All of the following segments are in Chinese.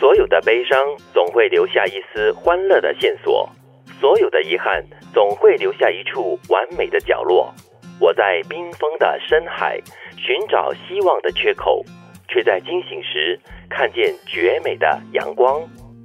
所有的悲伤总会留下一丝欢乐的线索，所有的遗憾总会留下一处完美的角落。我在冰封的深海寻找希望的缺口，却在惊醒时看见绝美的阳光。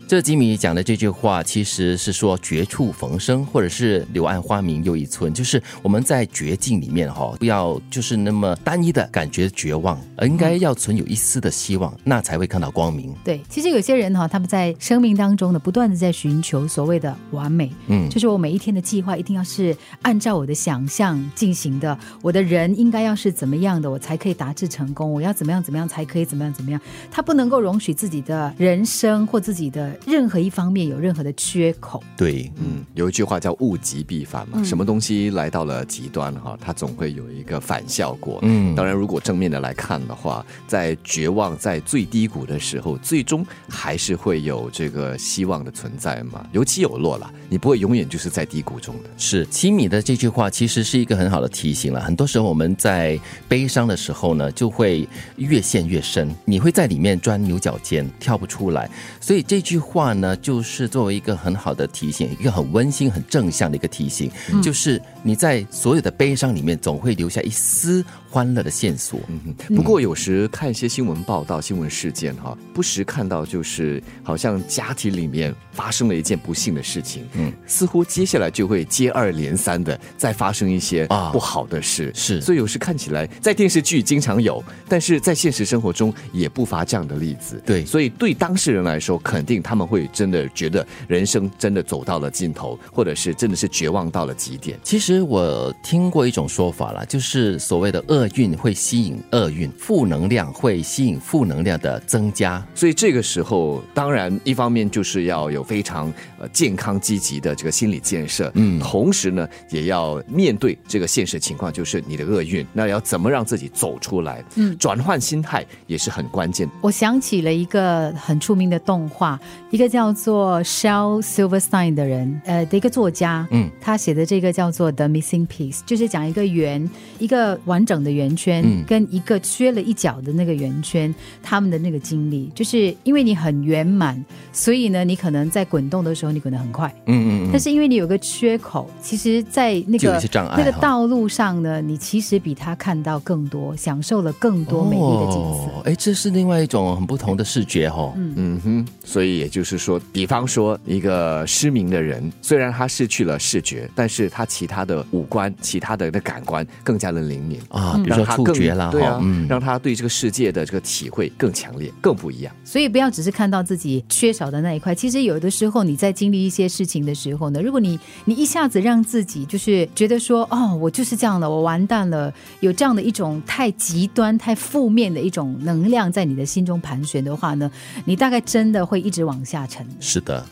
这吉米讲的这句话，其实是说绝处逢生，或者是柳暗花明又一村，就是我们在绝境里面哈，不要就是那么单一的感觉绝望，而应该要存有一丝的希望，那才会看到光明。对，其实有些人哈，他们在生命当中呢，不断的在寻求所谓的完美，嗯，就是我每一天的计划一定要是按照我的想象进行的，我的人应该要是怎么样的，我才可以达至成功，我要怎么样怎么样才可以怎么样怎么样，他不能够容许自己的人生或自己的。任何一方面有任何的缺口，对，嗯，有一句话叫物极必反嘛，什么东西来到了极端哈，它总会有一个反效果。嗯，当然，如果正面的来看的话，在绝望在最低谷的时候，最终还是会有这个希望的存在嘛，有起有落了，你不会永远就是在低谷中的。是，七米的这句话其实是一个很好的提醒了。很多时候我们在悲伤的时候呢，就会越陷越深，你会在里面钻牛角尖，跳不出来。所以这句。话呢，就是作为一个很好的提醒，一个很温馨、很正向的一个提醒，就是你在所有的悲伤里面，总会留下一丝欢乐的线索。不过有时看一些新闻报道、新闻事件哈，不时看到就是好像家庭里面发生了一件不幸的事情，嗯，似乎接下来就会接二连三的再发生一些啊不好的事，是。所以有时看起来在电视剧经常有，但是在现实生活中也不乏这样的例子。对，所以对当事人来说，肯定他。他们会真的觉得人生真的走到了尽头，或者是真的是绝望到了极点。其实我听过一种说法啦，就是所谓的厄运会吸引厄运，负能量会吸引负能量的增加。所以这个时候，当然一方面就是要有非常呃健康积极的这个心理建设，嗯，同时呢也要面对这个现实情况，就是你的厄运，那要怎么让自己走出来？嗯，转换心态也是很关键。我想起了一个很出名的动画。一个叫做 Shel Silverstein 的人，呃，的一个作家，嗯，他写的这个叫做 The Missing Piece，就是讲一个圆，一个完整的圆圈，跟一个缺了一角的那个圆圈，他们的那个经历，就是因为你很圆满，所以呢，你可能在滚动的时候你滚得很快，嗯嗯嗯，但是因为你有个缺口，其实，在那个那个道路上呢，你其实比他看到更多，享受了更多美丽的景色。哎，这是另外一种很不同的视觉哈，嗯嗯哼，所以也就。是说，比方说一个失明的人，虽然他失去了视觉，但是他其他的五官、其他的的感官更加的灵敏啊，比如说触觉啦，对啊，让他对这个世界的这个体会更强烈、更不一样。所以不要只是看到自己缺少的那一块，其实有的时候你在经历一些事情的时候呢，如果你你一下子让自己就是觉得说，哦，我就是这样了，我完蛋了，有这样的一种太极端、太负面的一种能量在你的心中盘旋的话呢，你大概真的会一直往下。下沉是的，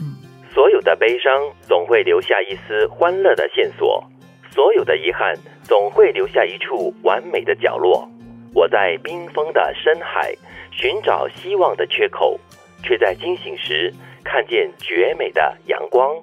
所有的悲伤总会留下一丝欢乐的线索，所有的遗憾总会留下一处完美的角落。我在冰封的深海寻找希望的缺口，却在惊醒时看见绝美的阳光。